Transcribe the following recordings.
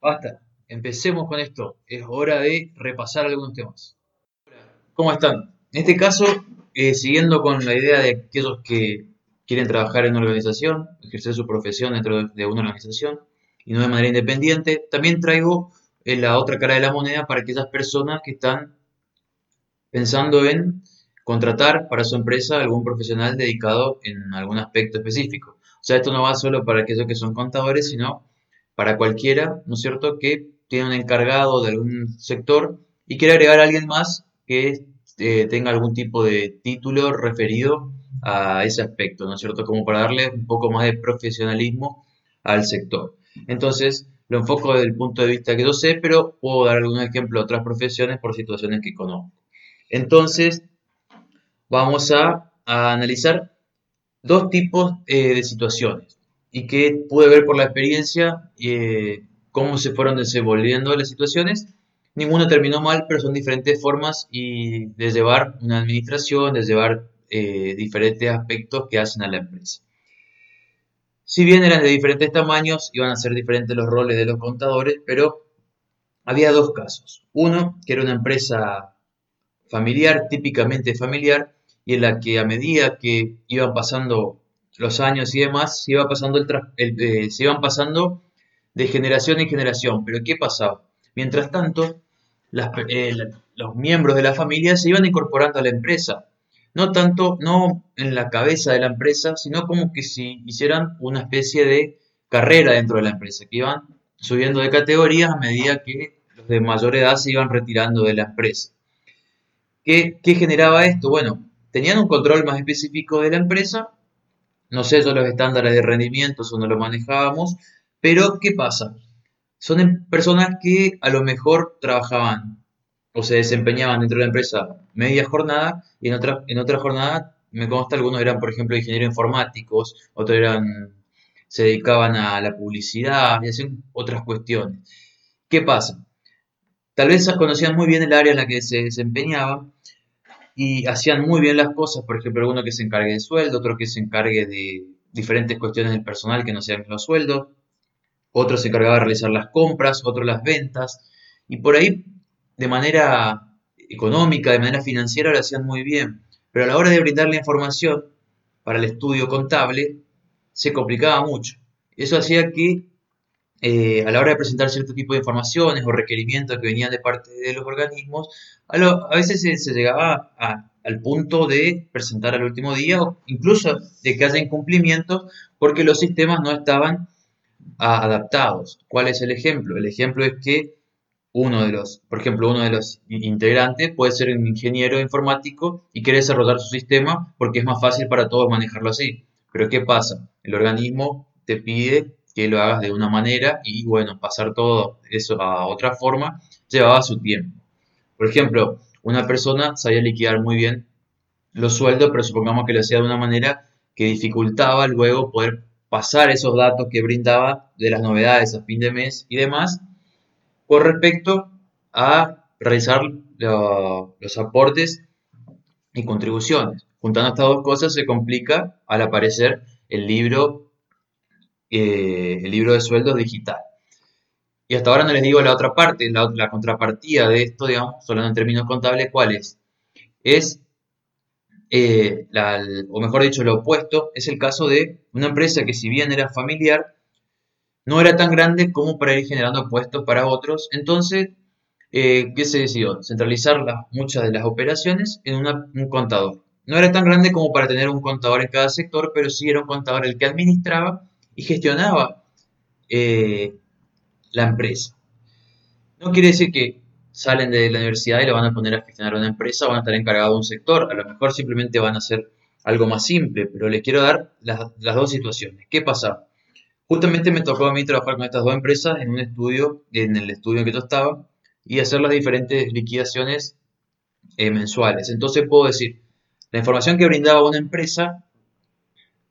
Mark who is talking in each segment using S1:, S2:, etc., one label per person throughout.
S1: Basta, empecemos con esto. Es hora de repasar algunos temas. ¿Cómo están? En este caso, eh, siguiendo con la idea de aquellos que quieren trabajar en una organización, ejercer su profesión dentro de una organización y no de manera independiente, también traigo eh, la otra cara de la moneda para aquellas personas que están pensando en contratar para su empresa algún profesional dedicado en algún aspecto específico. O sea, esto no va solo para aquellos que son contadores, sino para cualquiera, ¿no es cierto?, que tiene un encargado de algún sector y quiere agregar a alguien más que eh, tenga algún tipo de título referido a ese aspecto, ¿no es cierto?, como para darle un poco más de profesionalismo al sector. Entonces, lo enfoco desde el punto de vista que yo sé, pero puedo dar algún ejemplo de otras profesiones por situaciones que conozco. Entonces, vamos a, analizar dos tipos eh, de situaciones y que pude ver por la experiencia eh, cómo se fueron desenvolviendo las situaciones. Ninguno terminó mal, pero son diferentes formas y de llevar una administración, de llevar eh, diferentes aspectos que hacen a la empresa. Si bien eran de diferentes tamaños, iban a ser diferentes los roles de los contadores, pero había dos casos. Uno, que era una empresa familiar, típicamente familiar, y en la que a medida que iban pasando los años y demás, se, iba pasando el, eh, se iban pasando de generación en generación. Pero ¿qué pasaba? Mientras tanto, eh, los miembros de la familia se iban incorporando a la empresa. No tanto, no en la cabeza de la empresa, sino como que si hicieran una especie de carrera dentro de la empresa, que iban subiendo de categorías a medida que los de mayor edad se iban retirando de la empresa. ¿Qué, qué generaba esto? Bueno, tenían un control más específico de la empresa no sé yo los estándares de rendimiento, eso no lo manejábamos, pero ¿qué pasa? Son em, personas que a lo mejor trabajaban o se desempeñaban dentro de la empresa media jornada y en otra, en otra jornada, me consta, algunos eran, por ejemplo, ingenieros informáticos, otros eran, se dedicaban a la publicidad y hacían otras cuestiones. ¿Qué pasa? Tal vez conocían muy bien el área en la que se desempeñaban, y hacían muy bien las cosas, por ejemplo, uno que se encargue de sueldo, otro que se encargue de diferentes cuestiones del personal que no sean los sueldos, otro se encargaba de realizar las compras, otro las ventas, y por ahí de manera económica, de manera financiera lo hacían muy bien, pero a la hora de brindar la información para el estudio contable se complicaba mucho. Eso hacía que eh, a la hora de presentar cierto tipo de informaciones o requerimientos que venían de parte de los organismos, a, veces se, llegaba al punto de presentar al último día o incluso de que haya incumplimientos porque los sistemas no estaban adaptados. ¿Cuál es el ejemplo? El ejemplo es que uno de los, por ejemplo, uno de los integrantes puede ser un ingeniero informático y quiere desarrollar su sistema porque es más fácil para todos manejarlo así. Pero ¿qué pasa? El organismo te pide que lo hagas de una manera y bueno, pasar todo eso a otra forma llevaba su tiempo. Por ejemplo, una persona sabía liquidar muy bien los sueldos, pero supongamos que lo hacía de una manera que dificultaba luego poder pasar esos datos que brindaba de las novedades a fin de mes y demás con respecto a realizar los aportes y contribuciones. Juntando estas dos cosas se complica al aparecer el libro eh, el libro de sueldos digital. Y hasta ahora no les digo la otra parte, la, contrapartida de esto, digamos, hablando en términos contables, ¿cuál es? Es, eh, o mejor dicho, lo opuesto, es el caso de una empresa que si bien era familiar, no era tan grande como para ir generando puestos para otros. Entonces, eh, ¿qué se decidió? Centralizar muchas de las operaciones en un contador. No era tan grande como para tener un contador en cada sector, pero sí era un contador el que administraba y gestionaba eh, la empresa. No quiere decir que salen de la universidad y le van a poner a gestionar una empresa, van a estar encargados de un sector, a lo mejor simplemente van a hacer algo más simple, pero les quiero dar las, dos situaciones. ¿Qué pasa? Justamente me tocó a mí trabajar con estas dos empresas en un estudio, en el estudio en que yo estaba, y hacer las diferentes liquidaciones eh, mensuales. Entonces puedo decir, la información que brindaba una empresa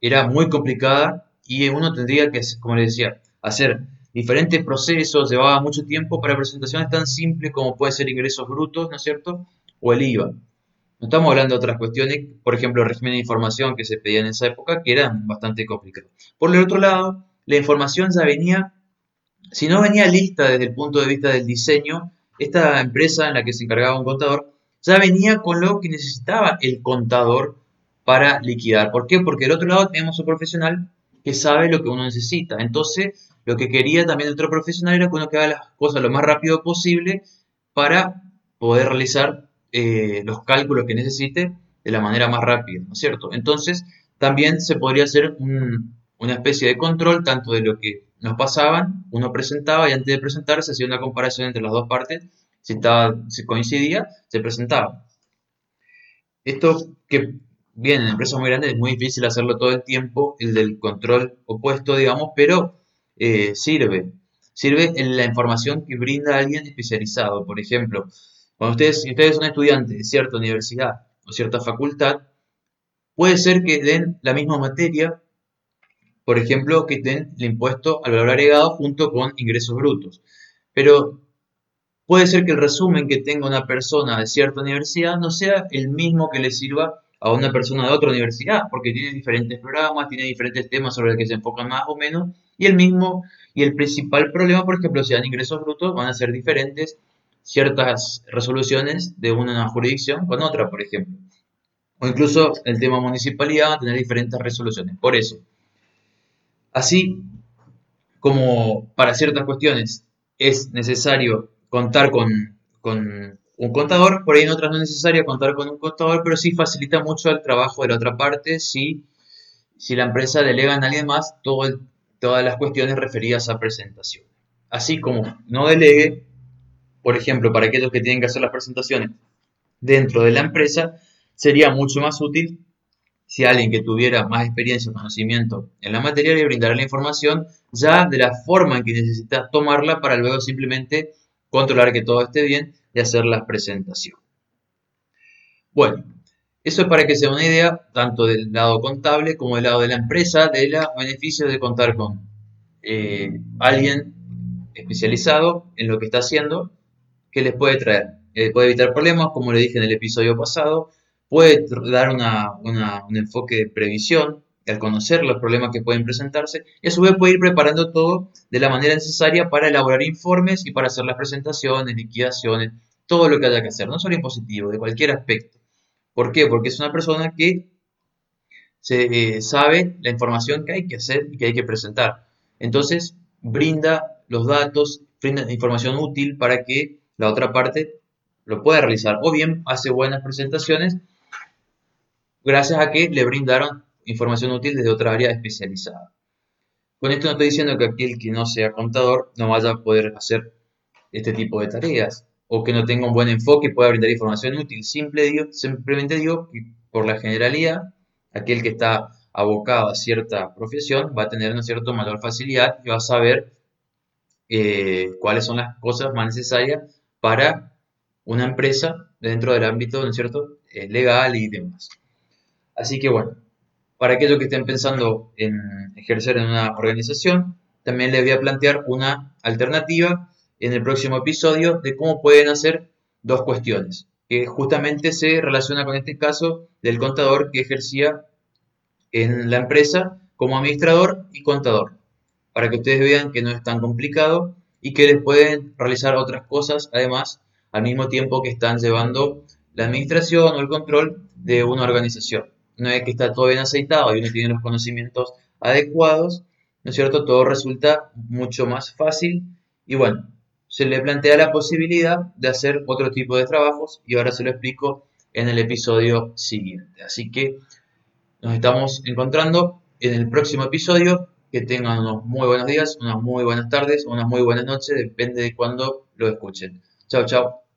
S1: era muy complicada y uno tendría que, como les decía, hacer diferentes procesos, llevaba mucho tiempo para presentaciones tan simples como puede ser ingresos brutos, ¿no es cierto? O el IVA. No estamos hablando de otras cuestiones, por ejemplo, el régimen de información que se pedía en esa época, que eran bastante complicados. Por el otro lado, la información ya venía si no venía lista desde el punto de vista del diseño, esta empresa en la que se encargaba un contador ya venía con lo que necesitaba el contador para liquidar. ¿Por qué? Porque del otro lado tenemos un profesional que sabe lo que uno necesita. Entonces, lo que quería también el otro profesional era que uno que haga las cosas lo más rápido posible para poder realizar eh, los cálculos que necesite de la manera más rápida, ¿no es cierto? Entonces, también se podría hacer una especie de control tanto de lo que nos pasaban, uno presentaba y antes de presentar se hacía una comparación entre las dos partes, si, estaba, si coincidía, se presentaba. Esto que bien, en empresas muy grandes es muy difícil hacerlo todo el tiempo, el del control opuesto, digamos, pero eh, sirve. Sirve en la información que brinda alguien especializado. Por ejemplo, cuando ustedes, si ustedes son estudiantes de cierta universidad o cierta facultad, puede ser que den la misma materia, por ejemplo, que den el impuesto al valor agregado junto con ingresos brutos. Pero puede ser que el resumen que tenga una persona de cierta universidad no sea el mismo que le sirva a una persona de otra universidad, porque tiene diferentes programas, tiene diferentes temas sobre los que se enfocan más o menos, y el mismo, y el principal problema, por ejemplo, si dan ingresos brutos, van a ser diferentes ciertas resoluciones de una jurisdicción con otra, por ejemplo. O incluso el tema municipalidad va a tener diferentes resoluciones. Por eso, así como para ciertas cuestiones es necesario contar con, con un contador, por ahí en otras no es necesario contar con un contador, pero sí facilita mucho el trabajo de la otra parte si, si la empresa delega a alguien más todas las cuestiones referidas a presentación. Así como no delegue, por ejemplo, para aquellos que tienen que hacer las presentaciones dentro de la empresa, sería mucho más útil si alguien que tuviera más experiencia o conocimiento en la materia le brindara la información ya de la forma en que necesita tomarla para luego simplemente controlar que todo esté bien y hacer la presentación. Bueno, eso es para que sea una idea tanto del lado contable como del lado de la empresa, de los beneficios de contar con eh, alguien especializado en lo que está haciendo que les puede traer. Eh, puede evitar problemas, como le dije en el episodio pasado, puede dar un enfoque de previsión, al conocer los problemas que pueden presentarse, y a su vez puede ir preparando todo de la manera necesaria para elaborar informes y para hacer las presentaciones, liquidaciones, todo lo que haya que hacer, no solo impositivo, de cualquier aspecto. ¿Por qué? Porque es una persona que se, eh, sabe la información que hay que hacer y que hay que presentar. Entonces, brinda los datos, brinda información útil para que la otra parte lo pueda realizar. O bien hace buenas presentaciones gracias a que le brindaron información útil desde otra área especializada. Con esto no estoy diciendo que aquel que no sea contador no vaya a poder hacer este tipo de tareas o que no tenga un buen enfoque pueda brindar información útil. Simple simplemente digo que por la generalidad, aquel que está abocado a cierta profesión va a tener una cierta mayor facilidad y va a saber eh, cuáles son las cosas más necesarias para una empresa dentro del ámbito ¿no cierto? Eh, legal y demás. Así que bueno, para aquellos que estén pensando en ejercer en una organización, también les voy a plantear una alternativa en el próximo episodio de cómo pueden hacer dos cuestiones, que justamente se relaciona con este caso del contador que ejercía en la empresa como administrador y contador, para que ustedes vean que no es tan complicado y que les pueden realizar otras cosas además al mismo tiempo que están llevando la administración o el control de una organización una vez que está todo bien aceitado y uno tiene los conocimientos adecuados, ¿no es cierto? Todo resulta mucho más fácil y bueno, se le plantea la posibilidad de hacer otro tipo de trabajos y ahora se lo explico en el episodio siguiente. Así que nos estamos encontrando en el próximo episodio. Que tengan unos muy buenos días, unas muy buenas tardes, unas muy buenas noches, depende de cuándo lo escuchen. Chao, chao.